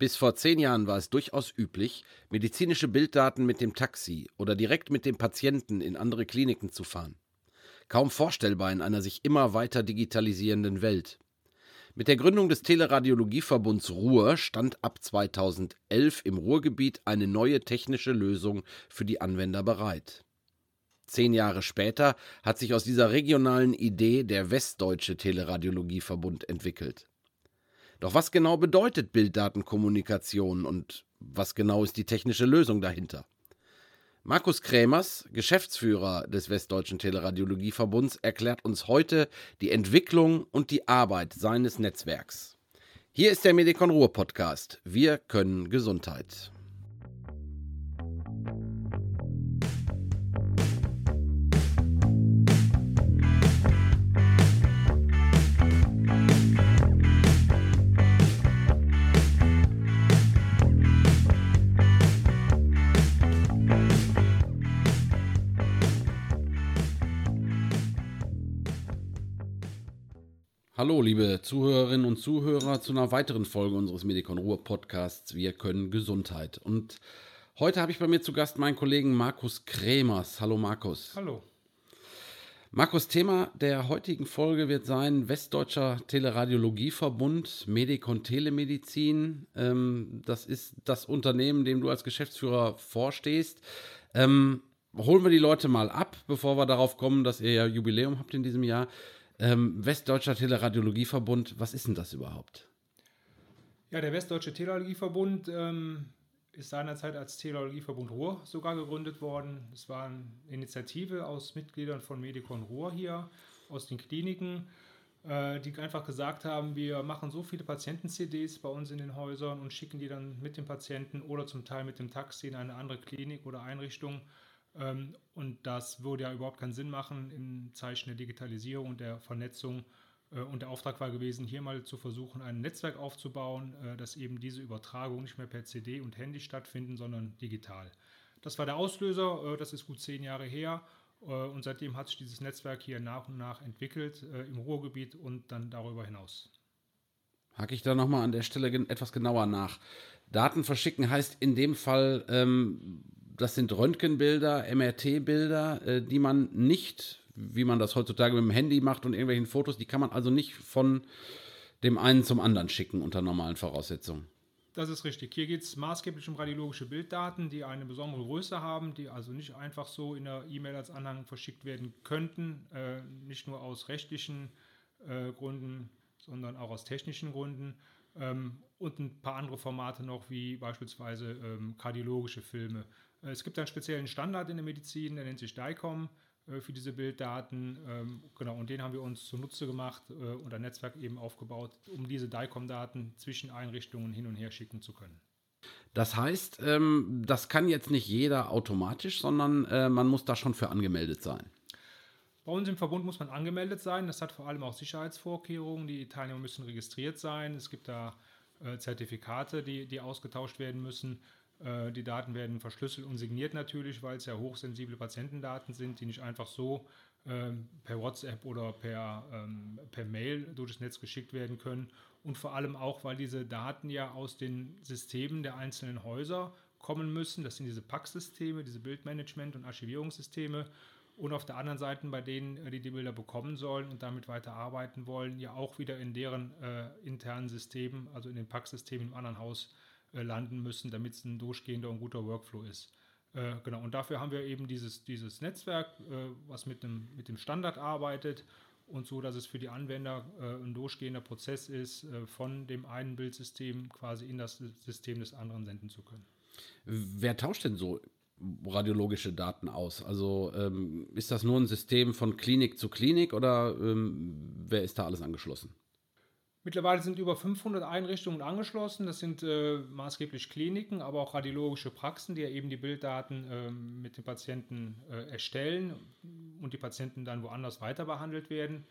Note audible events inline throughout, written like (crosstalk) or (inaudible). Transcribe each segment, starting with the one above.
Bis vor zehn Jahren war es durchaus üblich, medizinische Bilddaten mit dem Taxi oder direkt mit dem Patienten in andere Kliniken zu fahren. Kaum vorstellbar in einer sich immer weiter digitalisierenden Welt. Mit der Gründung des Teleradiologieverbunds Ruhr stand ab 2011 im Ruhrgebiet eine neue technische Lösung für die Anwender bereit. Zehn Jahre später hat sich aus dieser regionalen Idee der Westdeutsche Teleradiologieverbund entwickelt. Doch was genau bedeutet Bilddatenkommunikation und was genau ist die technische Lösung dahinter? Markus Krämers, Geschäftsführer des Westdeutschen Teleradiologieverbunds, erklärt uns heute die Entwicklung und die Arbeit seines Netzwerks. Hier ist der Medikon Ruhr Podcast. Wir können Gesundheit. Hallo, liebe Zuhörerinnen und Zuhörer, zu einer weiteren Folge unseres Medikon Ruhr Podcasts Wir können Gesundheit. Und heute habe ich bei mir zu Gast meinen Kollegen Markus Kremers. Hallo, Markus. Hallo. Markus, Thema der heutigen Folge wird sein Westdeutscher Teleradiologieverbund, Medikon Telemedizin. Ähm, das ist das Unternehmen, dem du als Geschäftsführer vorstehst. Ähm, holen wir die Leute mal ab, bevor wir darauf kommen, dass ihr ja Jubiläum habt in diesem Jahr. Ähm, Westdeutscher Teleradiologieverbund, was ist denn das überhaupt? Ja, der Westdeutsche Teleradiologieverbund ähm, ist seinerzeit als Teleradiologieverbund Ruhr sogar gegründet worden. Es war eine Initiative aus Mitgliedern von Medicon Ruhr hier, aus den Kliniken, äh, die einfach gesagt haben, wir machen so viele Patienten-CDs bei uns in den Häusern und schicken die dann mit dem Patienten oder zum Teil mit dem Taxi in eine andere Klinik oder Einrichtung und das würde ja überhaupt keinen Sinn machen im Zeichen der Digitalisierung und der Vernetzung. Äh, und der Auftrag war gewesen, hier mal zu versuchen, ein Netzwerk aufzubauen, äh, dass eben diese Übertragung nicht mehr per CD und Handy stattfinden, sondern digital. Das war der Auslöser, äh, das ist gut zehn Jahre her. Und seitdem hat sich dieses Netzwerk hier nach und nach entwickelt im Ruhrgebiet und dann darüber hinaus. Hake ich da nochmal an der Stelle etwas genauer nach. Daten verschicken heißt in dem Fall, ähm, das sind Röntgenbilder, MRT-Bilder, äh, die man nicht, wie man das heutzutage mit dem Handy macht und irgendwelchen Fotos, die kann man also nicht von dem einen zum anderen schicken unter normalen Voraussetzungen. Das ist richtig. Hier geht es maßgeblich um radiologische Bilddaten, die eine besondere Größe haben, die also nicht einfach so in der E-Mail als Anhang verschickt werden könnten, äh, nicht nur aus rechtlichen äh, Gründen, sondern auch aus technischen Gründen. Ähm, und ein paar andere Formate noch, wie beispielsweise ähm, kardiologische Filme. Äh, es gibt einen speziellen Standard in der Medizin, der nennt sich DICOM äh, für diese Bilddaten. Ähm, genau, und den haben wir uns zunutze gemacht äh, und ein Netzwerk eben aufgebaut, um diese DICOM-Daten zwischen Einrichtungen hin und her schicken zu können. Das heißt, ähm, das kann jetzt nicht jeder automatisch, sondern man muss da schon für angemeldet sein. Bei uns im Verbund muss man angemeldet sein. Das hat vor allem auch Sicherheitsvorkehrungen. Die Teilnehmer müssen registriert sein. Es gibt da Zertifikate, die, die ausgetauscht werden müssen. Äh, die Daten werden verschlüsselt und signiert natürlich, weil es ja hochsensible Patientendaten sind, die nicht einfach so ähm, per WhatsApp oder per, ähm, per Mail durch das Netz geschickt werden können. Und vor allem auch, weil diese Daten ja aus den Systemen der einzelnen Häuser kommen müssen. Das sind diese PAC-Systeme, diese Bildmanagement- und Archivierungssysteme. Und auf der anderen Seite bei denen, äh, die die Bilder bekommen sollen und damit weiter arbeiten wollen, ja auch wieder in deren äh, internen Systemen, also in den PAC-Systemen im anderen Haus äh, landen müssen, damit es ein durchgehender und guter Workflow ist. Äh, genau, und dafür haben wir eben dieses, dieses Netzwerk, äh, was mit dem, mit dem Standard arbeitet und so, dass es für die Anwender äh, ein durchgehender Prozess ist, äh, von dem einen Bildsystem quasi in das System des anderen senden zu können. Wer tauscht denn so radiologische Daten aus? Also ähm, ist das nur ein System von Klinik zu Klinik oder ähm, wer ist da alles angeschlossen? Mittlerweile sind über 500 Einrichtungen angeschlossen. Das sind äh, maßgeblich Kliniken, aber auch radiologische Praxen, die ja eben die Bilddaten äh, mit den Patienten äh, erstellen und die Patienten dann woanders weiter behandelt werden.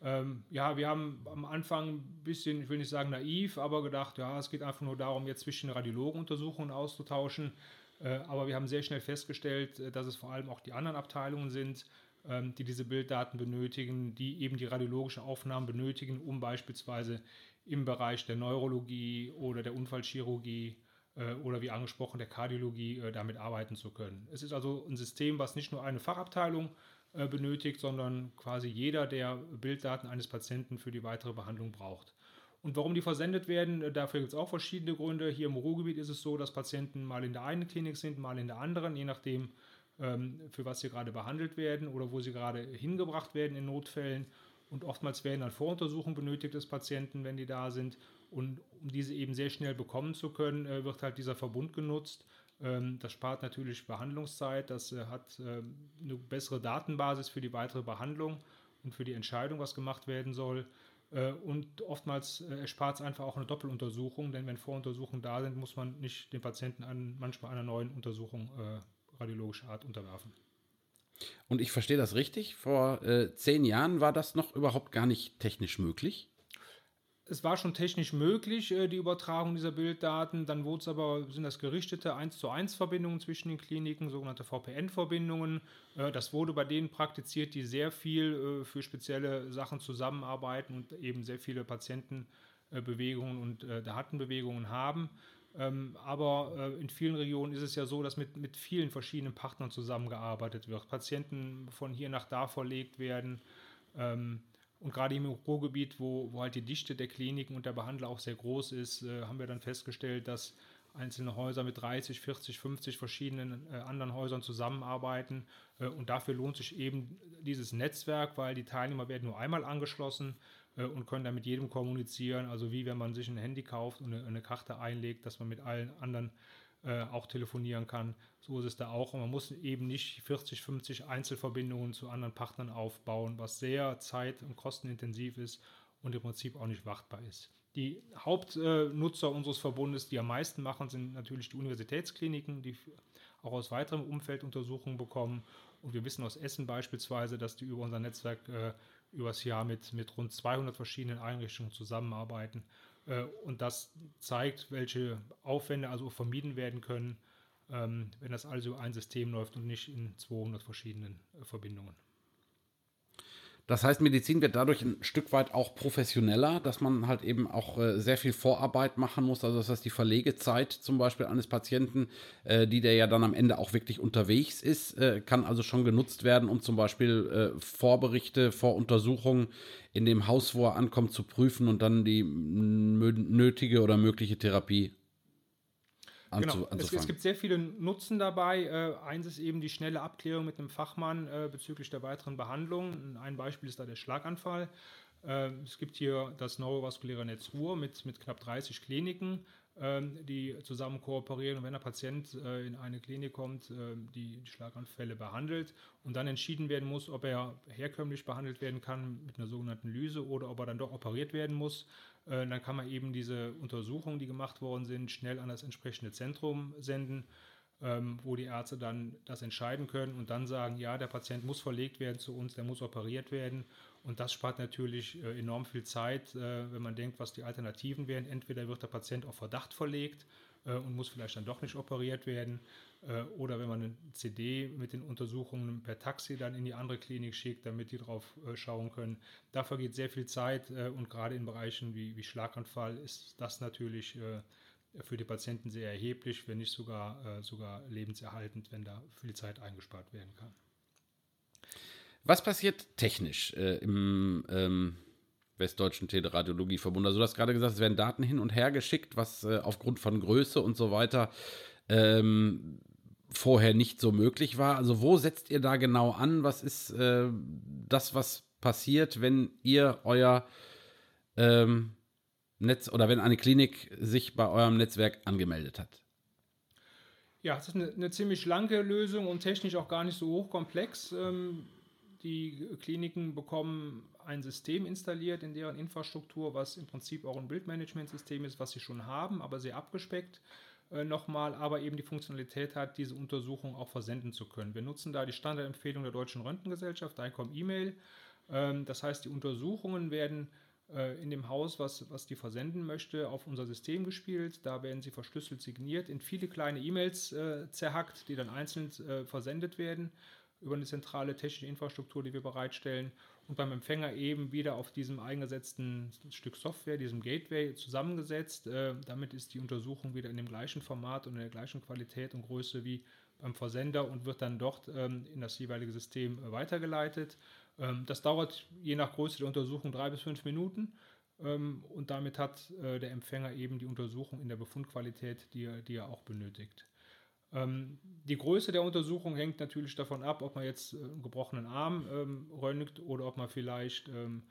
Ähm, ja, wir haben am Anfang ein bisschen, ich will nicht sagen naiv, aber gedacht, ja, es geht einfach nur darum, jetzt zwischen Radiologenuntersuchungen auszutauschen. Äh, aber wir haben sehr schnell festgestellt, äh, dass es vor allem auch die anderen Abteilungen sind, ähm, die diese Bilddaten benötigen, die eben die radiologische Aufnahmen benötigen, um beispielsweise im Bereich der Neurologie oder der Unfallchirurgie äh, oder wie angesprochen der Kardiologie äh, damit arbeiten zu können. Es ist also ein System, was nicht nur eine Fachabteilung äh, benötigt, sondern quasi jeder, der Bilddaten eines Patienten für die weitere Behandlung braucht. Und warum die versendet werden, äh, dafür gibt es auch verschiedene Gründe. Hier im Ruhrgebiet ist es so, dass Patienten mal in der einen Klinik sind, mal in der anderen, je nachdem, für was sie gerade behandelt werden oder wo sie gerade hingebracht werden in Notfällen. Und oftmals werden dann Voruntersuchungen benötigt des Patienten, wenn die da sind. Und um diese eben sehr schnell bekommen zu können, äh, wird halt dieser Verbund genutzt. Ähm, das spart natürlich Behandlungszeit, das äh, hat ähm, eine bessere Datenbasis für die weitere Behandlung und für die Entscheidung, was gemacht werden soll. Äh, und oftmals erspart es einfach auch eine Doppeluntersuchung, denn wenn Voruntersuchungen da sind, muss man nicht den Patienten an, manchmal einer neuen Untersuchung radiologischer Art unterwerfen. Und ich verstehe das richtig, vor äh, zehn Jahren war das noch überhaupt gar nicht technisch möglich? Es war schon technisch möglich, äh, die Übertragung dieser Bilddaten. Dann wurde es aber, sind das gerichtete 1 zu 1 Verbindungen zwischen den Kliniken, sogenannte VPN-Verbindungen. Äh, das wurde bei denen praktiziert, die sehr viel äh, für spezielle Sachen zusammenarbeiten und eben sehr viele Patientenbewegungen und Datenbewegungen haben. Ähm, aber äh, in vielen Regionen ist es ja so, dass mit, mit vielen verschiedenen Partnern zusammengearbeitet wird. Patienten von hier nach da verlegt werden. Ähm, und gerade im Ruhrgebiet, wo, wo halt die Dichte der Kliniken und der Behandler auch sehr groß ist, äh, haben wir dann festgestellt, dass einzelne Häuser mit 30, 40, 50 verschiedenen äh, anderen Häusern zusammenarbeiten. Äh, und dafür lohnt sich eben dieses Netzwerk, weil die Teilnehmer werden nur einmal angeschlossen äh, und können dann mit jedem kommunizieren. Also wie wenn man sich ein Handy kauft und eine, eine Karte einlegt, dass man mit allen anderen äh, auch telefonieren kann. So ist es da auch. Und man muss eben nicht 40, 50 Einzelverbindungen zu anderen Partnern aufbauen, was sehr zeit- und kostenintensiv ist und im Prinzip auch nicht wartbar ist. Die Hauptnutzer unseres Verbundes, die am meisten machen, sind natürlich die Universitätskliniken, die auch aus weiterem Umfeld Untersuchungen bekommen. Und wir wissen aus Essen beispielsweise, dass die über unser Netzwerk äh, übers Jahr mit, mit rund 200 verschiedenen Einrichtungen zusammenarbeiten. Äh, und das zeigt, welche Aufwände also vermieden werden können, ähm, wenn das also ein System läuft und nicht in 200 verschiedenen äh, Verbindungen. Das heißt, Medizin wird dadurch ein Stück weit auch professioneller, dass man halt eben auch äh, sehr viel Vorarbeit machen muss. Also das heißt, die Verlegezeit zum Beispiel eines Patienten, äh, die der ja dann am Ende auch wirklich unterwegs ist, äh, kann also schon genutzt werden, um zum Beispiel äh, Vorberichte, Voruntersuchungen in dem Haus, wo er ankommt, zu prüfen und dann die nötige oder mögliche Therapie Genau. Es, es, gibt sehr viele Nutzen dabei. Äh, eins ist eben die schnelle Abklärung mit einem Fachmann äh, bezüglich der weiteren Behandlung. Ein Beispiel ist da der Schlaganfall. Äh, es gibt hier das neurovaskuläre Netz Ruhr mit, mit knapp 30 Kliniken, ähm, die zusammen kooperieren. Und wenn ein Patient äh, in eine Klinik kommt, äh, die Schlaganfälle behandelt und dann entschieden werden muss, ob er herkömmlich behandelt werden kann mit einer sogenannten Lyse oder ob er dann doch operiert werden muss, äh, dann kann man eben diese Untersuchungen, die gemacht worden sind, schnell an das entsprechende Zentrum senden, ähm, wo die Ärzte dann das entscheiden können und dann sagen, ja, der Patient muss verlegt werden zu uns, der muss operiert werden. Und das spart natürlich äh, enorm viel Zeit, äh, wenn man denkt, was die Alternativen wären. Entweder wird der Patient auf Verdacht verlegt und muss vielleicht dann doch nicht operiert werden äh, oder wenn man eine CD mit den Untersuchungen per Taxi dann in die andere Klinik schickt, damit die drauf äh, schauen können. Dafür geht sehr viel Zeit äh, und gerade in Bereichen wie, wie Schlaganfall ist das natürlich für die Patienten sehr erheblich, wenn nicht sogar, sogar lebenserhaltend, wenn da viel Zeit eingespart werden kann. Was passiert technisch äh, im ähm, Westdeutschen Teleradiologieverbund? Also du hast gerade gesagt, es werden Daten hin und her geschickt, was äh, aufgrund von Größe und so weiter ähm, vorher nicht so möglich war. Also wo setzt ihr da genau an? Was ist äh, das, was passiert, wenn ihr euer ähm, Netz oder wenn eine Klinik sich bei eurem Netzwerk angemeldet hat? Ja, es ist eine, eine ziemlich schlanke Lösung und technisch auch gar nicht so hochkomplex. Ähm, die Kliniken bekommen ein System installiert in deren Infrastruktur, was im Prinzip auch ein Bildmanagementsystem ist, was sie schon haben, aber sehr abgespeckt äh, nochmal, aber eben die Funktionalität hat, diese Untersuchung auch versenden zu können. Wir nutzen da die Standardempfehlung der Deutschen Röntgengesellschaft, DICOM E-Mail. Ähm, das heißt, die Untersuchungen werden äh, in dem Haus, was, was die versenden möchte, auf unser System gespielt. Da werden sie verschlüsselt signiert, in viele kleine E-Mails äh, zerhackt, die dann einzeln äh, versendet werden über eine zentrale technische Infrastruktur, die wir bereitstellen. Und beim Empfänger eben wieder auf diesem eingesetzten Stück Software, diesem Gateway, zusammengesetzt. Äh, damit ist die Untersuchung wieder in dem gleichen Format und in der gleichen Qualität und Größe wie beim Versender und wird dann dort ähm, in das jeweilige System äh, weitergeleitet. Ähm, das dauert je nach Größe der Untersuchung drei bis fünf Minuten. Ähm, und damit hat äh, der Empfänger eben die Untersuchung in der Befundqualität, die die er auch benötigt. Ähm, die Größe der Untersuchung hängt natürlich davon ab, ob man jetzt äh, einen gebrochenen Arm ähm, röntgt oder ob man vielleicht ähm,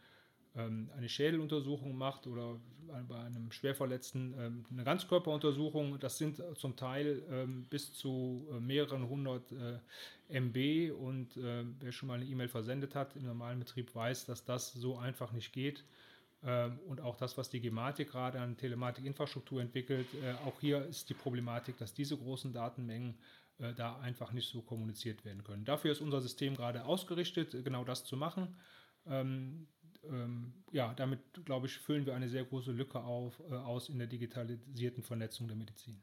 ähm eine Schädeluntersuchung macht oder bei einem Schwerverletzten ähm, eine Ganzkörperuntersuchung. Das sind zum Teil ähm, bis zu äh, mehreren hundert äh, MB und äh, wer schon mal eine E-Mail versendet hat im normalen Betrieb weiß, dass das so einfach nicht geht. Ähm, und auch das, was die Gematik gerade an Telematikinfrastruktur entwickelt, äh, auch hier ist die Problematik, dass diese großen Datenmengen äh, da einfach nicht so kommuniziert werden können. Dafür ist unser System gerade ausgerichtet, genau das zu machen. Ähm, ähm, ja, damit, glaube ich, füllen wir eine sehr große Lücke auf, äh, aus in der digitalisierten Vernetzung der Medizin.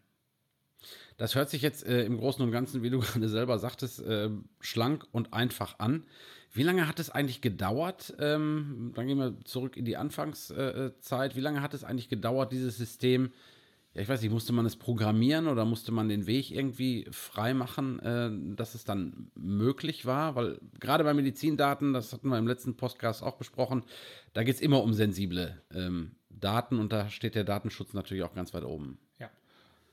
Das hört sich jetzt äh, im Großen und Ganzen, wie du (laughs) gerade selber sagtest, äh, schlank und einfach an. Wie lange hat es eigentlich gedauert? Ähm, dann gehen wir zurück in die Anfangszeit. Wie lange hat es eigentlich gedauert, dieses System? Ja, ich weiß nicht, musste man es programmieren oder musste man den Weg irgendwie freimachen, äh, dass es dann möglich war? Weil gerade bei Medizindaten, das hatten wir im letzten Podcast auch besprochen, da geht es immer um sensible ähm, Daten und da steht der Datenschutz natürlich auch ganz weit oben.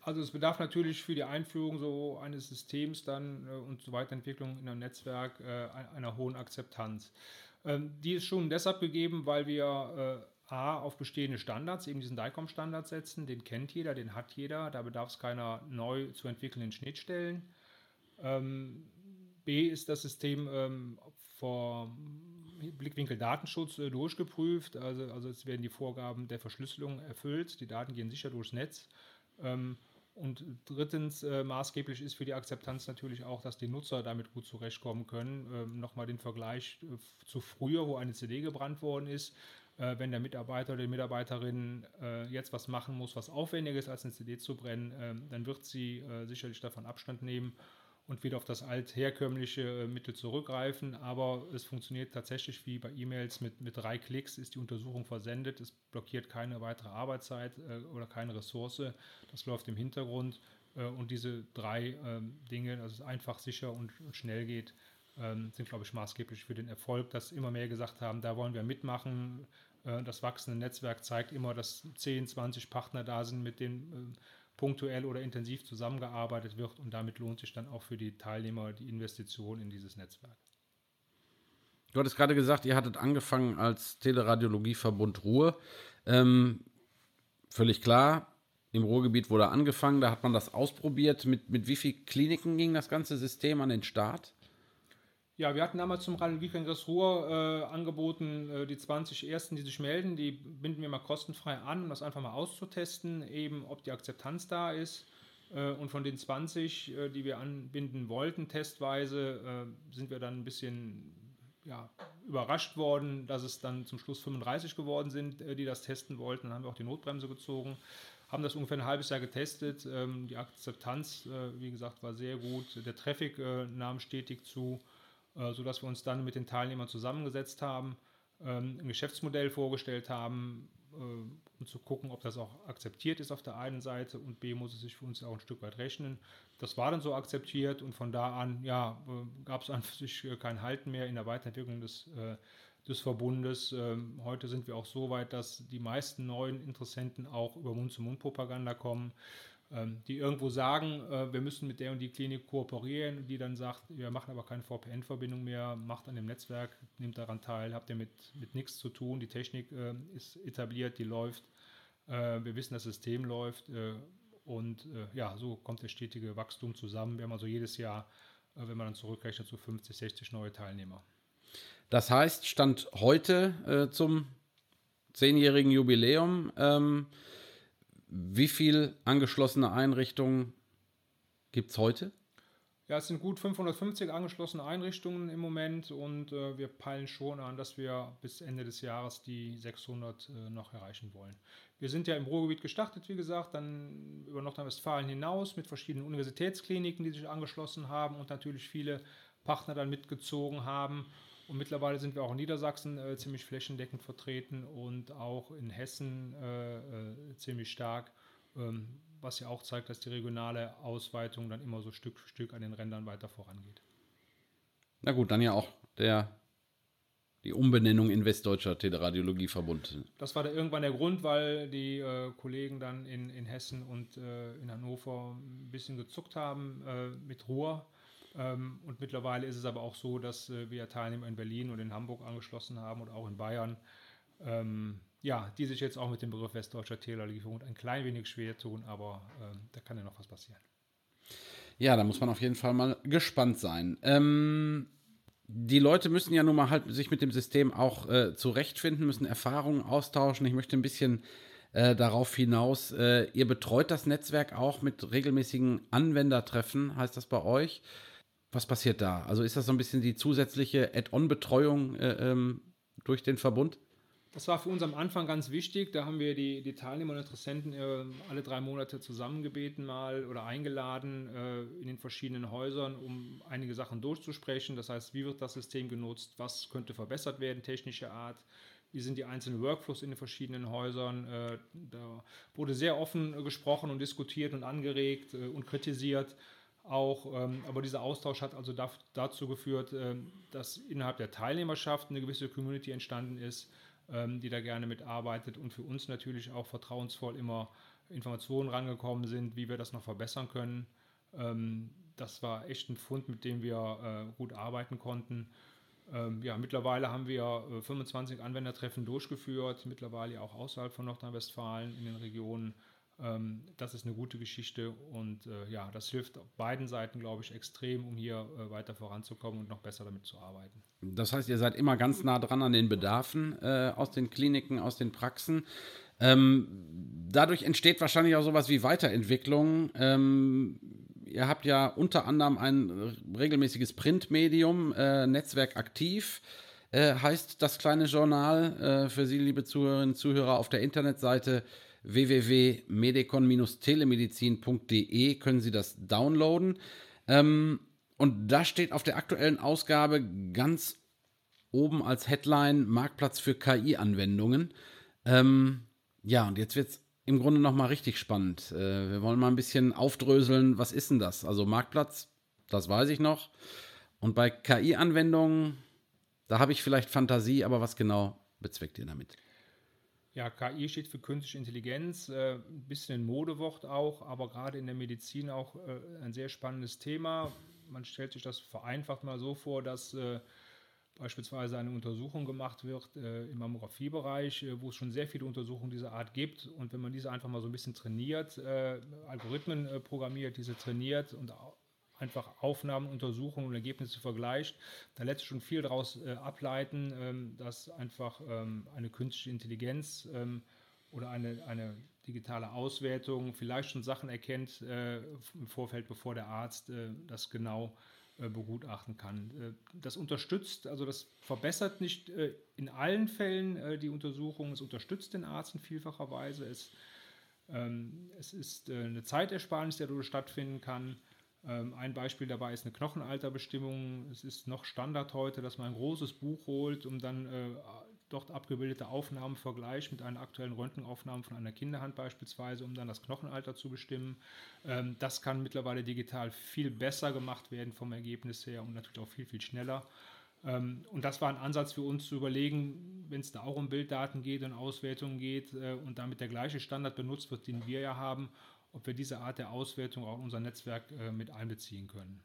Also es bedarf natürlich für die Einführung so eines Systems dann äh, und zur Weiterentwicklung in einem Netzwerk äh, einer hohen Akzeptanz. Ähm, die ist schon deshalb gegeben, weil wir äh, A auf bestehende Standards, eben diesen DICOM-Standard setzen, den kennt jeder, den hat jeder, da bedarf es keiner neu zu entwickelnden Schnittstellen. Ähm, B ist das System ähm, vor Blickwinkel Datenschutz äh, durchgeprüft, also, also es werden die Vorgaben der Verschlüsselung erfüllt, die Daten gehen sicher durchs Netz. Ähm, und drittens, äh, maßgeblich ist für die Akzeptanz natürlich auch, dass die Nutzer damit gut zurechtkommen können. Ähm, Nochmal den Vergleich äh, zu früher, wo eine CD gebrannt worden ist. Äh, wenn der Mitarbeiter oder die Mitarbeiterin äh, jetzt was machen muss, was aufwendiger ist, als eine CD zu brennen, ähm, dann wird sie äh, sicherlich davon Abstand nehmen und wieder auf das altherkömmliche äh, Mittel zurückgreifen. Aber es funktioniert tatsächlich wie bei E-Mails mit, mit drei Klicks ist die Untersuchung versendet. Es blockiert keine weitere Arbeitszeit äh, oder keine Ressource. Das läuft im Hintergrund. Äh, und diese drei ähm, Dinge, dass es einfach, sicher und, und schnell geht, ähm, sind, glaube ich, maßgeblich für den Erfolg, dass immer mehr gesagt haben, da wollen wir mitmachen. Äh, das wachsende Netzwerk zeigt immer, dass 10, 20 Partner da sind, mit denen äh, punktuell oder intensiv zusammengearbeitet wird und damit lohnt sich dann auch für die Teilnehmer die Investition in dieses Netzwerk. Du hattest gerade gesagt, ihr hattet angefangen als Teleradiologieverbund Ruhr. Ähm, völlig klar, im Ruhrgebiet wurde angefangen, da hat man das ausprobiert. Mit, mit wie vielen Kliniken ging das ganze System an den Start? Ja, wir hatten damals zum Radiologiekongress Ruhr äh, angeboten, äh, die 20 Ersten, die sich melden, die binden wir mal kostenfrei an, um das einfach mal auszutesten, eben ob die Akzeptanz da ist. Äh, und von den 20, äh, die wir anbinden wollten, testweise, äh, sind wir dann ein bisschen ja, überrascht worden, dass es dann zum Schluss 35 geworden sind, äh, die das testen wollten. Dann haben wir auch die Notbremse gezogen, haben das ungefähr ein halbes Jahr getestet. Ähm, die Akzeptanz, wie gesagt, war sehr gut. Der Traffic nahm stetig zu. Äh, sodass wir uns dann mit den Teilnehmern zusammengesetzt haben, ähm, ein Geschäftsmodell vorgestellt haben, äh, um zu gucken, ob das auch akzeptiert ist auf der einen Seite und B muss es sich für uns auch ein Stück weit rechnen. Das war dann so akzeptiert und von da an ja, äh, gab es an sich kein Halten mehr in der Weiterentwicklung des, des Verbundes. Ähm, heute sind wir auch so weit, dass die meisten neuen Interessenten auch über Mund-zu-Mund-Propaganda kommen die irgendwo sagen, äh, wir müssen mit der und die Klinik kooperieren, die dann sagt, wir machen aber keine VPN-Verbindung mehr, macht an dem Netzwerk, nimmt daran teil, habt ihr mit, mit nichts zu tun, die Technik äh, ist etabliert, die läuft, äh, wir wissen, das System läuft und ja, so kommt das stetige Wachstum zusammen. Wir haben also jedes Jahr, wenn man dann zurückrechnet, so 50, 60 neue Teilnehmer. Das heißt, Stand heute zum zehnjährigen Jubiläum, ähm, wie viele angeschlossene Einrichtungen gibt es heute? Ja, es sind gut 550 angeschlossene Einrichtungen im Moment und äh, wir peilen schon an, dass wir bis Ende des Jahres die 600 äh, noch erreichen wollen. Wir sind ja im Ruhrgebiet gestartet, wie gesagt, dann über Nordrhein-Westfalen hinaus mit verschiedenen Universitätskliniken, die sich angeschlossen haben und natürlich viele Partner dann mitgezogen haben. Und mittlerweile sind wir auch in Niedersachsen äh, ziemlich flächendeckend vertreten und auch in Hessen äh, äh, ziemlich stark, ähm, was ja auch zeigt, dass die regionale Ausweitung dann immer so Stück für Stück an den Rändern weiter vorangeht. Na gut, dann ja auch der die Umbenennung in Westdeutscher Teleradiologieverbund. Das war da irgendwann der Grund, weil die äh, Kollegen dann in, in Hessen und äh, in Hannover ein bisschen gezuckt haben äh, mit Ruhr. Ähm, und mittlerweile ist es aber auch so, dass äh, wir Teilnehmer in Berlin und in Hamburg angeschlossen haben und auch in Bayern. Ähm, ja, die sich jetzt auch mit dem Begriff Westdeutscher Teleradiologieverbund ein klein wenig schwer tun, aber ähm, da kann ja noch was passieren. Ja, da muss man auf jeden Fall mal gespannt sein. Ähm, die Leute müssen ja nun mal halt sich mit dem System auch äh, zurechtfinden, müssen Erfahrungen austauschen. Ich möchte ein bisschen äh, darauf hinaus, äh, ihr betreut das Netzwerk auch mit regelmäßigen Anwendertreffen, heißt das bei euch? Was passiert da? Also ist das so ein bisschen die zusätzliche Add-on-Betreuung äh, ähm, durch den Verbund? Das war für uns am Anfang ganz wichtig. Da haben wir die, die Teilnehmer und Interessenten äh, alle drei Monate zusammengebeten mal oder eingeladen äh, in den verschiedenen Häusern, um einige Sachen durchzusprechen. Das heißt, wie wird das System genutzt? Was könnte verbessert werden, technische Art? Wie sind die einzelnen Workflows in den verschiedenen Häusern? Äh, da wurde sehr offen gesprochen und diskutiert und angeregt äh, und kritisiert auch, ähm, aber dieser Austausch hat also dazu geführt, äh, dass innerhalb der Teilnehmerschaft eine gewisse Community entstanden ist, ähm, die da gerne mitarbeitet und für uns natürlich auch vertrauensvoll immer Informationen rangekommen sind, wie wir das noch verbessern können. Ähm, das war echt ein Fund, mit dem wir äh, gut arbeiten konnten. Ähm, ja, mittlerweile haben wir äh, 25 Anwendertreffen durchgeführt, mittlerweile auch außerhalb von Nordrhein-Westfalen in den Regionen. Ähm, das ist eine gute Geschichte und äh, ja, das hilft beiden Seiten, glaube ich, extrem, um hier äh, weiter voranzukommen und noch besser damit zu arbeiten. Das heißt, ihr seid immer ganz nah dran an den Bedarfen äh, aus den Kliniken, aus den Praxen. Ähm, dadurch entsteht wahrscheinlich auch sowas wie Weiterentwicklung. Ähm, ihr habt ja unter anderem ein regelmäßiges Printmedium, äh, Netzwerk aktiv. Äh, heißt das kleine Journal äh, für Sie, liebe Zuhörerinnen und Zuhörer, auf der Internetseite www.medicon-telemedizin.de können Sie das downloaden. Ähm, und da steht auf der aktuellen Ausgabe ganz oben als Headline Marktplatz für KI-Anwendungen. Ähm, ja, und jetzt wird es im Grunde nochmal richtig spannend. Äh, wir wollen mal ein bisschen aufdröseln, was ist denn das? Also Marktplatz, das weiß ich noch. Und bei KI-Anwendungen, da habe ich vielleicht Fantasie, aber was genau bezweckt ihr damit? Ja, KI steht für künstliche Intelligenz, äh, ein bisschen ein Modewort auch, aber gerade in der Medizin auch äh, ein sehr spannendes Thema. Man stellt sich das vereinfacht mal so vor, dass äh, beispielsweise eine Untersuchung gemacht wird äh, im Mammografiebereich, äh, wo es schon sehr viele Untersuchungen dieser Art gibt. Und wenn man diese einfach mal so ein bisschen trainiert, äh, Algorithmen programmiert, diese trainiert und einfach Aufnahmen, Untersuchungen und Ergebnisse vergleicht, da lässt sich schon viel daraus äh, ableiten, ähm, dass einfach ähm, eine künstliche Intelligenz ähm, oder eine, eine digitale Auswertung vielleicht schon Sachen erkennt äh, im Vorfeld, bevor der Arzt äh, das genau äh, begutachten kann. Äh, das unterstützt, also das verbessert nicht äh, in allen Fällen die Untersuchung, es unterstützt den Arzt in vielfacher Weise. Es, ähm, es ist eine Zeitersparnis, die dadurch stattfinden kann. Ähm, ein Beispiel dabei ist eine Knochenalterbestimmung. Es ist noch Standard heute, dass man ein großes Buch holt, um dann äh, dort abgebildete Aufnahmen vergleicht mit einer aktuellen Röntgenaufnahme von einer Kinderhand beispielsweise, um dann das Knochenalter zu bestimmen. Ähm, das kann mittlerweile digital viel besser gemacht werden vom Ergebnis her und natürlich auch viel, viel schneller. Ähm, und das war ein Ansatz für uns zu überlegen, wenn es da auch um Bilddaten geht und Auswertungen geht äh, und damit der gleiche Standard benutzt wird, den wir ja haben, ob wir diese Art der Auswertung auch in unser Netzwerk äh, mit einbeziehen können.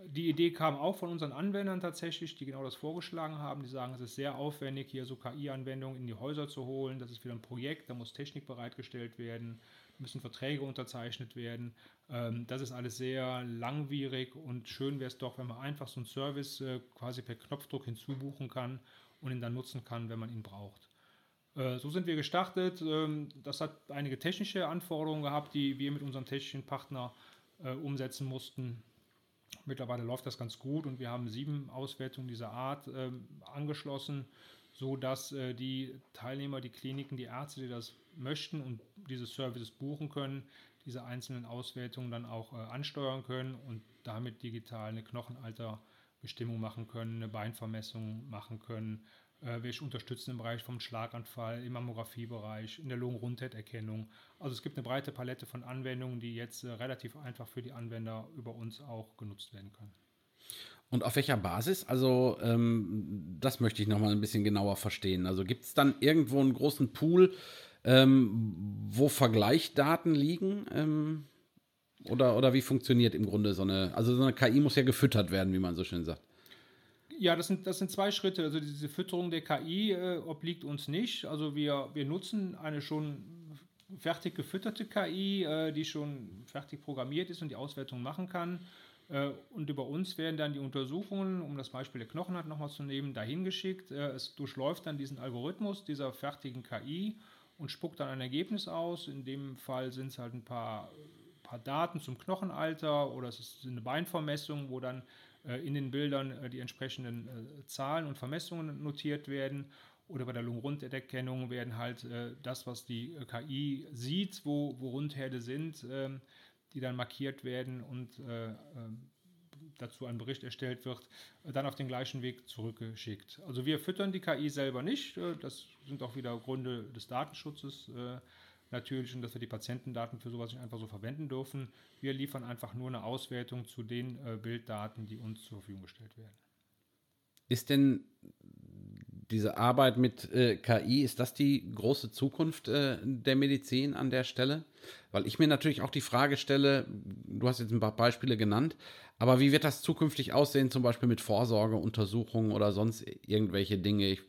Die Idee kam auch von unseren Anwendern tatsächlich, die genau das vorgeschlagen haben. Die sagen, es ist sehr aufwendig, hier so KI-Anwendungen in die Häuser zu holen. Das ist wieder ein Projekt, da muss Technik bereitgestellt werden, müssen Verträge unterzeichnet werden. Ähm, das ist alles sehr langwierig und schön wäre es doch, wenn man einfach so einen Service äh, quasi per Knopfdruck hinzubuchen kann und ihn dann nutzen kann, wenn man ihn braucht. Äh, so sind wir gestartet. Ähm, das hat einige technische Anforderungen gehabt, die wir mit unserem technischen Partner äh, umsetzen mussten. Mittlerweile läuft das ganz gut und wir haben sieben Auswertungen dieser Art ähm, angeschlossen, sodass äh, die Teilnehmer, die Kliniken, die Ärzte, die das möchten und diese Services buchen können, diese einzelnen Auswertungen dann auch ansteuern können und damit digital eine Knochenalter Bestimmung machen können, eine Beinvermessung machen können. Äh, wir unterstützen im Bereich vom Schlaganfall, im Mammografiebereich, in der Lungenrundheiterkennung. Also es gibt eine breite Palette von Anwendungen, die jetzt äh, relativ einfach für die Anwender über uns auch genutzt werden können. Und auf welcher Basis? Also ähm, das möchte ich noch mal ein bisschen genauer verstehen. Also gibt es dann irgendwo einen großen Pool, ähm, wo Vergleichsdaten liegen? Ähm, oder, oder wie funktioniert im Grunde so eine, also so eine KI muss ja gefüttert werden, wie man so schön sagt. Ja, das sind, das sind zwei Schritte. Also diese Fütterung der KI äh, obliegt uns nicht. Also wir, wir nutzen eine schon fertig gefütterte KI, äh, die schon fertig programmiert ist und die Auswertung machen kann. Äh, und über uns werden dann die Untersuchungen, um das Beispiel der Knochenhaut nochmal zu nehmen, dahin geschickt. Äh, es durchläuft dann diesen Algorithmus dieser fertigen KI und spuckt dann ein Ergebnis aus. In dem Fall sind es halt ein paar, paar Daten zum Knochenalter oder es ist eine Beinvermessung, wo dann äh, in den Bildern äh, die entsprechenden äh, Zahlen und Vermessungen notiert werden. Oder bei der Lungenrunderkennung werden halt das, was die KI sieht, wo, wo Rundherde sind, ähm, die dann markiert werden und ähm, dazu ein Bericht erstellt wird, dann auf den gleichen Weg zurückgeschickt. Also wir füttern die KI selber nicht. Das sind auch wieder Gründe des Datenschutzes natürlich und dass wir die Patientendaten für sowas nicht einfach so verwenden dürfen. Wir liefern einfach nur eine Auswertung zu den äh, Bilddaten, die uns zur Verfügung gestellt werden. Ist denn diese Arbeit mit äh, KI, ist das die große Zukunft äh, der Medizin an der Stelle? Weil ich mir natürlich auch die Frage stelle, du hast jetzt ein paar Beispiele genannt, aber wie wird das zukünftig aussehen, zum Beispiel mit Vorsorgeuntersuchungen oder sonst irgendwelche Dinge? Ich,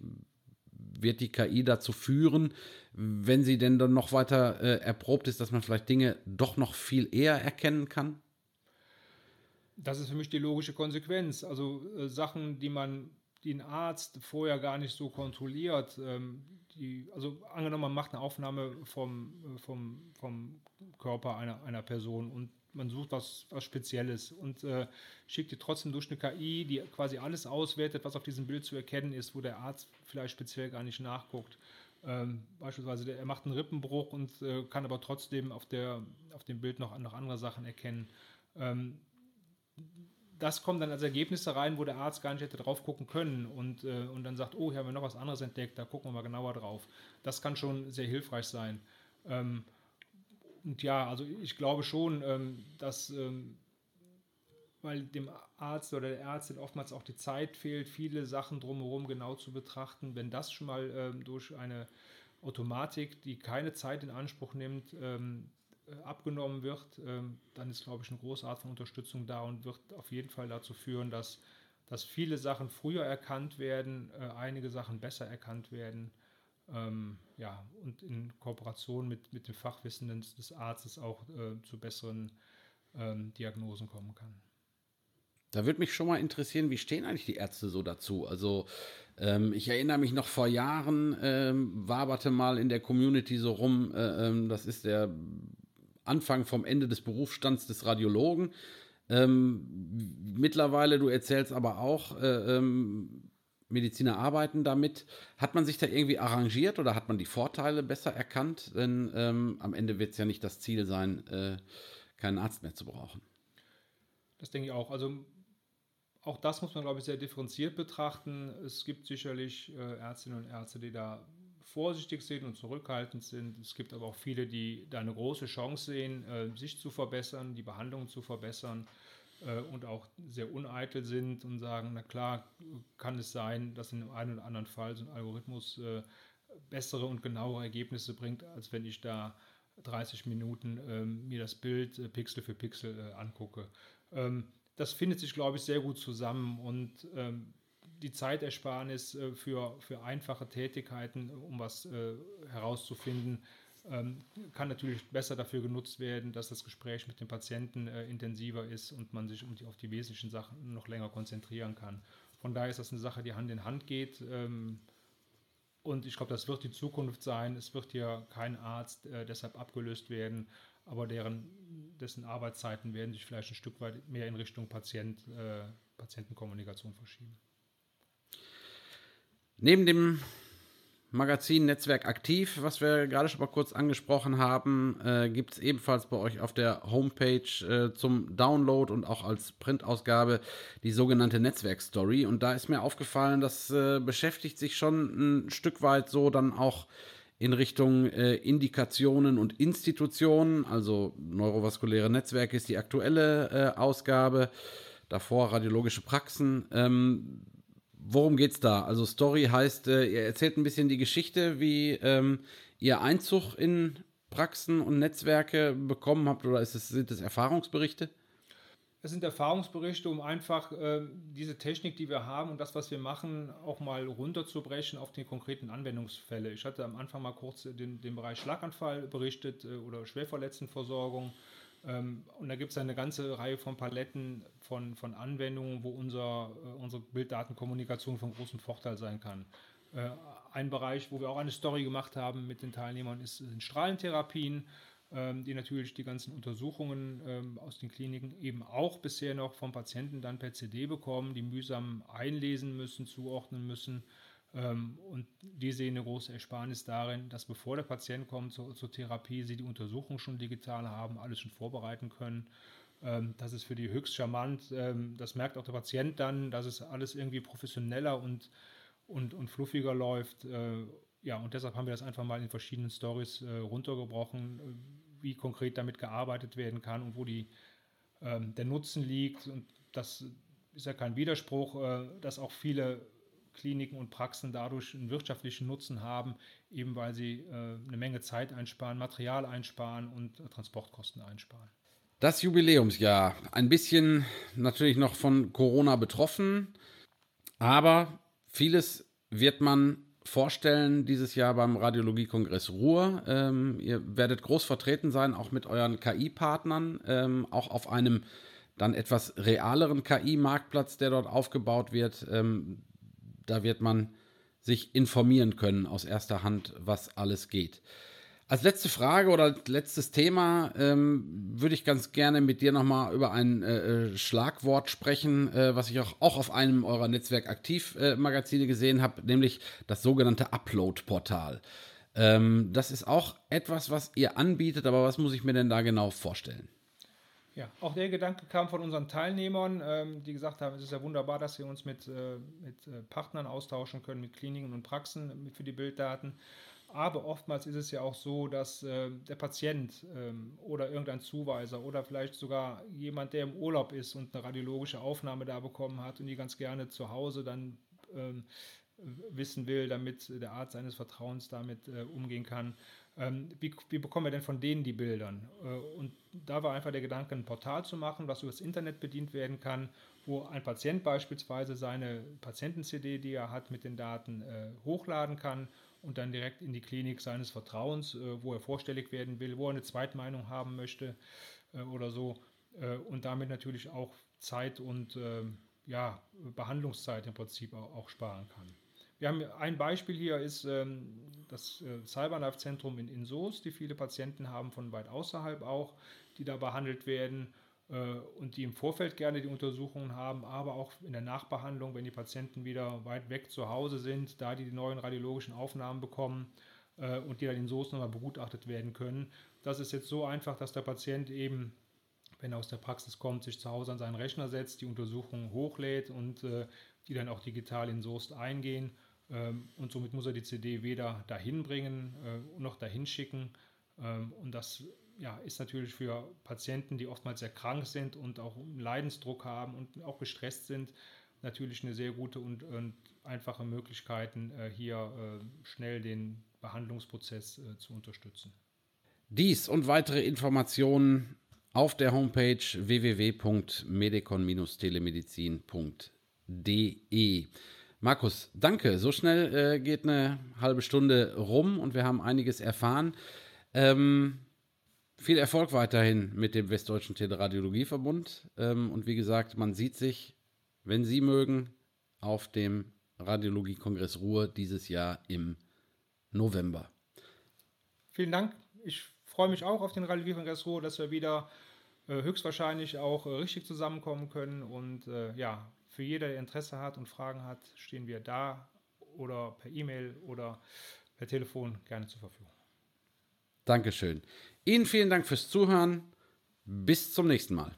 wird die KI dazu führen, wenn sie denn dann noch weiter äh, erprobt ist, dass man vielleicht Dinge doch noch viel eher erkennen kann? Das ist für mich die logische Konsequenz. Also äh, Sachen, die man, die ein Arzt vorher gar nicht so kontrolliert, ähm, die, also angenommen, man macht eine Aufnahme vom, äh, vom, vom Körper einer, einer Person und man sucht was, was Spezielles und äh, schickt die trotzdem durch eine KI, die quasi alles auswertet, was auf diesem Bild zu erkennen ist, wo der Arzt vielleicht speziell gar nicht nachguckt. Ähm, beispielsweise, der, er macht einen Rippenbruch und äh, kann aber trotzdem auf, der, auf dem Bild noch, noch andere Sachen erkennen. Ähm, das kommt dann als Ergebnisse rein, wo der Arzt gar nicht hätte drauf gucken können und, äh, und dann sagt, oh, hier haben wir noch was anderes entdeckt, da gucken wir mal genauer drauf. Das kann schon sehr hilfreich sein. Ähm, und ja, also ich glaube schon, ähm, dass, ähm, weil dem Arzt oder der Ärztin oftmals auch die Zeit fehlt, viele Sachen drumherum genau zu betrachten. Wenn das schon mal ähm, durch eine Automatik, die keine Zeit in Anspruch nimmt, ähm, äh, abgenommen wird, ähm, dann ist, glaube ich, eine große Art von Unterstützung da und wird auf jeden Fall dazu führen, dass, dass viele Sachen früher erkannt werden, äh, einige Sachen besser erkannt werden ähm, ja, und in Kooperation mit, mit dem Fachwissen des, des Arztes auch äh, zu besseren ähm, Diagnosen kommen kann. Da würde mich schon mal interessieren, wie stehen eigentlich die Ärzte so dazu? Also ähm, ich erinnere mich noch vor Jahren, ähm, waberte mal in der Community so rum, äh, ähm, das ist der Anfang vom Ende des Berufsstands des Radiologen. Ähm, mittlerweile, du erzählst aber auch, äh, ähm, Mediziner arbeiten damit. Hat man sich da irgendwie arrangiert oder hat man die Vorteile besser erkannt? Denn ähm, am Ende wird es ja nicht das Ziel sein, äh, keinen Arzt mehr zu brauchen. Das denke ich auch. Also auch das muss man, glaube ich, sehr differenziert betrachten. Es gibt sicherlich äh, Ärztinnen und Ärzte, die da vorsichtig sind und zurückhaltend sind. Es gibt aber auch viele, die da eine große Chance sehen, äh, sich zu verbessern, die Behandlung zu verbessern und auch sehr uneitel sind und sagen, na klar, kann es sein, dass in einem oder anderen Fall so ein Algorithmus äh, bessere und genauere Ergebnisse bringt, als wenn ich da 30 Minuten ähm, mir das Bild äh, Pixel für Pixel äh, angucke. Ähm, das findet sich, glaube ich, sehr gut zusammen und ähm, die Zeitersparnis äh, für, für einfache Tätigkeiten, um was äh, herauszufinden, kann natürlich besser dafür genutzt werden, dass das Gespräch mit dem Patienten äh, intensiver ist und man sich um die, auf die wesentlichen Sachen noch länger konzentrieren kann. Von daher ist das eine Sache, die Hand in Hand geht. Ähm, und ich glaube, das wird die Zukunft sein. Es wird hier kein Arzt äh, deshalb abgelöst werden, aber deren, dessen Arbeitszeiten werden sich vielleicht ein Stück weit mehr in Richtung Patient, äh, Patientenkommunikation verschieben. Neben dem Magazin Netzwerk aktiv, was wir gerade schon mal kurz angesprochen haben, äh, gibt es ebenfalls bei euch auf der Homepage äh, zum Download und auch als Printausgabe die sogenannte Netzwerk-Story. Und da ist mir aufgefallen, das äh, beschäftigt sich schon ein Stück weit so dann auch in Richtung äh, Indikationen und Institutionen. Also neurovaskuläre Netzwerke ist die aktuelle äh, Ausgabe, davor radiologische Praxen. Ähm, worum geht's da? Also Story heißt, äh, ihr erzählt ein bisschen die Geschichte, wie ähm, ihr Einzug in Praxen und Netzwerke bekommen habt, oder es, sind es Erfahrungsberichte? Es sind Erfahrungsberichte, um einfach äh, diese Technik, die wir haben und das, was wir machen, auch mal runterzubrechen auf die konkreten Anwendungsfälle. Ich hatte am Anfang mal kurz den, den Bereich Schlaganfall berichtet äh, oder Schwerverletztenversorgung. Ähm, und da gibt es eine ganze Reihe von Paletten von, von Anwendungen, wo unser, äh, unsere Bilddatenkommunikation von großem Vorteil sein kann. Äh, ein Bereich, wo wir auch eine Story gemacht haben mit den Teilnehmern, ist, sind Strahlentherapien, ähm, die natürlich die ganzen Untersuchungen ähm, aus den Kliniken eben auch bisher noch vom Patienten dann per CD bekommen, die mühsam einlesen müssen, zuordnen müssen und die sehen eine große Ersparnis darin, dass bevor der Patient kommt zur, zur Therapie, sie die Untersuchung schon digital haben, alles schon vorbereiten können. Ähm, das ist für die höchst charmant. Ähm, das merkt auch der Patient dann, dass es alles irgendwie professioneller und, und, und fluffiger läuft. Äh, ja, und deshalb haben wir das einfach mal in verschiedenen Stories äh, runtergebrochen, äh, wie konkret damit gearbeitet werden kann und wo die, der Nutzen liegt. Und das ist ja kein Widerspruch, dass auch viele Kliniken und Praxen dadurch einen wirtschaftlichen Nutzen haben, eben weil sie äh, eine Menge Zeit einsparen, Material einsparen und äh, Transportkosten einsparen. Das Jubiläumsjahr, ein bisschen natürlich noch von Corona betroffen, aber vieles wird man vorstellen dieses Jahr beim Radiologiekongress Ruhr. Ähm, ihr werdet groß vertreten sein, auch mit euren KI-Partnern, ähm, auch auf einem dann etwas realeren KI-Marktplatz, der dort aufgebaut wird. Ähm, da wird man sich informieren können aus erster Hand, was alles geht. Als letzte Frage oder letztes Thema ähm, würde ich ganz gerne mit dir nochmal über ein äh, äh, Schlagwort sprechen, äh, was ich auch, auch auf einem eurer Netzwerk-Aktiv-Magazine äh, gesehen habe, nämlich das sogenannte Upload-Portal. Ähm, das ist auch etwas, was ihr anbietet, aber was muss ich mir denn da genau vorstellen? Ja, auch der Gedanke kam von unseren Teilnehmern, ähm, die gesagt haben, es ist ja wunderbar, dass wir uns mit, äh, mit äh, Partnern austauschen können, mit Kliniken und Praxen für die Bilddaten. Aber oftmals ist es ja auch so, dass äh, der Patient ähm, oder irgendein Zuweiser oder vielleicht sogar jemand, der im Urlaub ist und eine radiologische Aufnahme da bekommen hat und die ganz gerne zu Hause dann ähm, wissen will, damit der Arzt seines Vertrauens damit äh, umgehen kann, ähm, wie, wie, bekommen wir denn von denen die Bilder? Äh, und da war einfach der Gedanke, ein Portal zu machen, was über das Internet bedient werden kann, wo ein Patient beispielsweise seine Patienten-CD, die er hat, mit den Daten äh, hochladen kann und dann direkt in die Klinik seines Vertrauens, äh, wo er vorstellig werden will, wo er eine Zweitmeinung haben möchte äh, oder so. Äh, und damit natürlich auch Zeit und ähm, ja, Behandlungszeit im Prinzip auch, auch sparen kann. Wir haben ein Beispiel hier ist ähm, das äh, Cyberlife-Zentrum in, in Soest, die viele Patienten haben von weit außerhalb auch, die da behandelt werden äh, und die im Vorfeld gerne die Untersuchungen haben, aber auch in der Nachbehandlung, wenn die Patienten wieder weit weg zu Hause sind, da die die neuen radiologischen Aufnahmen bekommen äh, und die dann in Soest nochmal begutachtet werden können. Das ist jetzt so einfach, dass der Patient eben wenn er aus der Praxis kommt, sich zu Hause an seinen Rechner setzt, die Untersuchungen hochlädt und äh, die dann auch digital in Soest eingehen und somit muss er die CD weder dahin bringen äh, noch dahin schicken. Ähm, und das ja, ist natürlich für Patienten, die oftmals sehr krank sind und auch Leidensdruck haben und auch gestresst sind, natürlich eine sehr gute und, und einfache Möglichkeit, äh, hier äh, schnell den Behandlungsprozess zu unterstützen. Dies und weitere Informationen auf der Homepage www.medicon-telemedizin.de. Markus, danke. So schnell äh, geht eine halbe Stunde rum und wir haben einiges erfahren. Ähm, viel Erfolg weiterhin mit dem Westdeutschen Teleradiologieverbund. Ähm, und wie gesagt, man sieht sich, wenn Sie mögen, auf dem Radiologiekongress Ruhr dieses Jahr im November. Vielen Dank. Ich freue mich auch auf den Radiologiekongress Ruhr, dass wir wieder äh, höchstwahrscheinlich auch äh, richtig zusammenkommen können und äh, ja, für jeder, der Interesse hat und Fragen hat, stehen wir da oder per E-Mail oder per Telefon gerne zur Verfügung. Dankeschön. Ihnen vielen Dank fürs Zuhören. Bis zum nächsten Mal.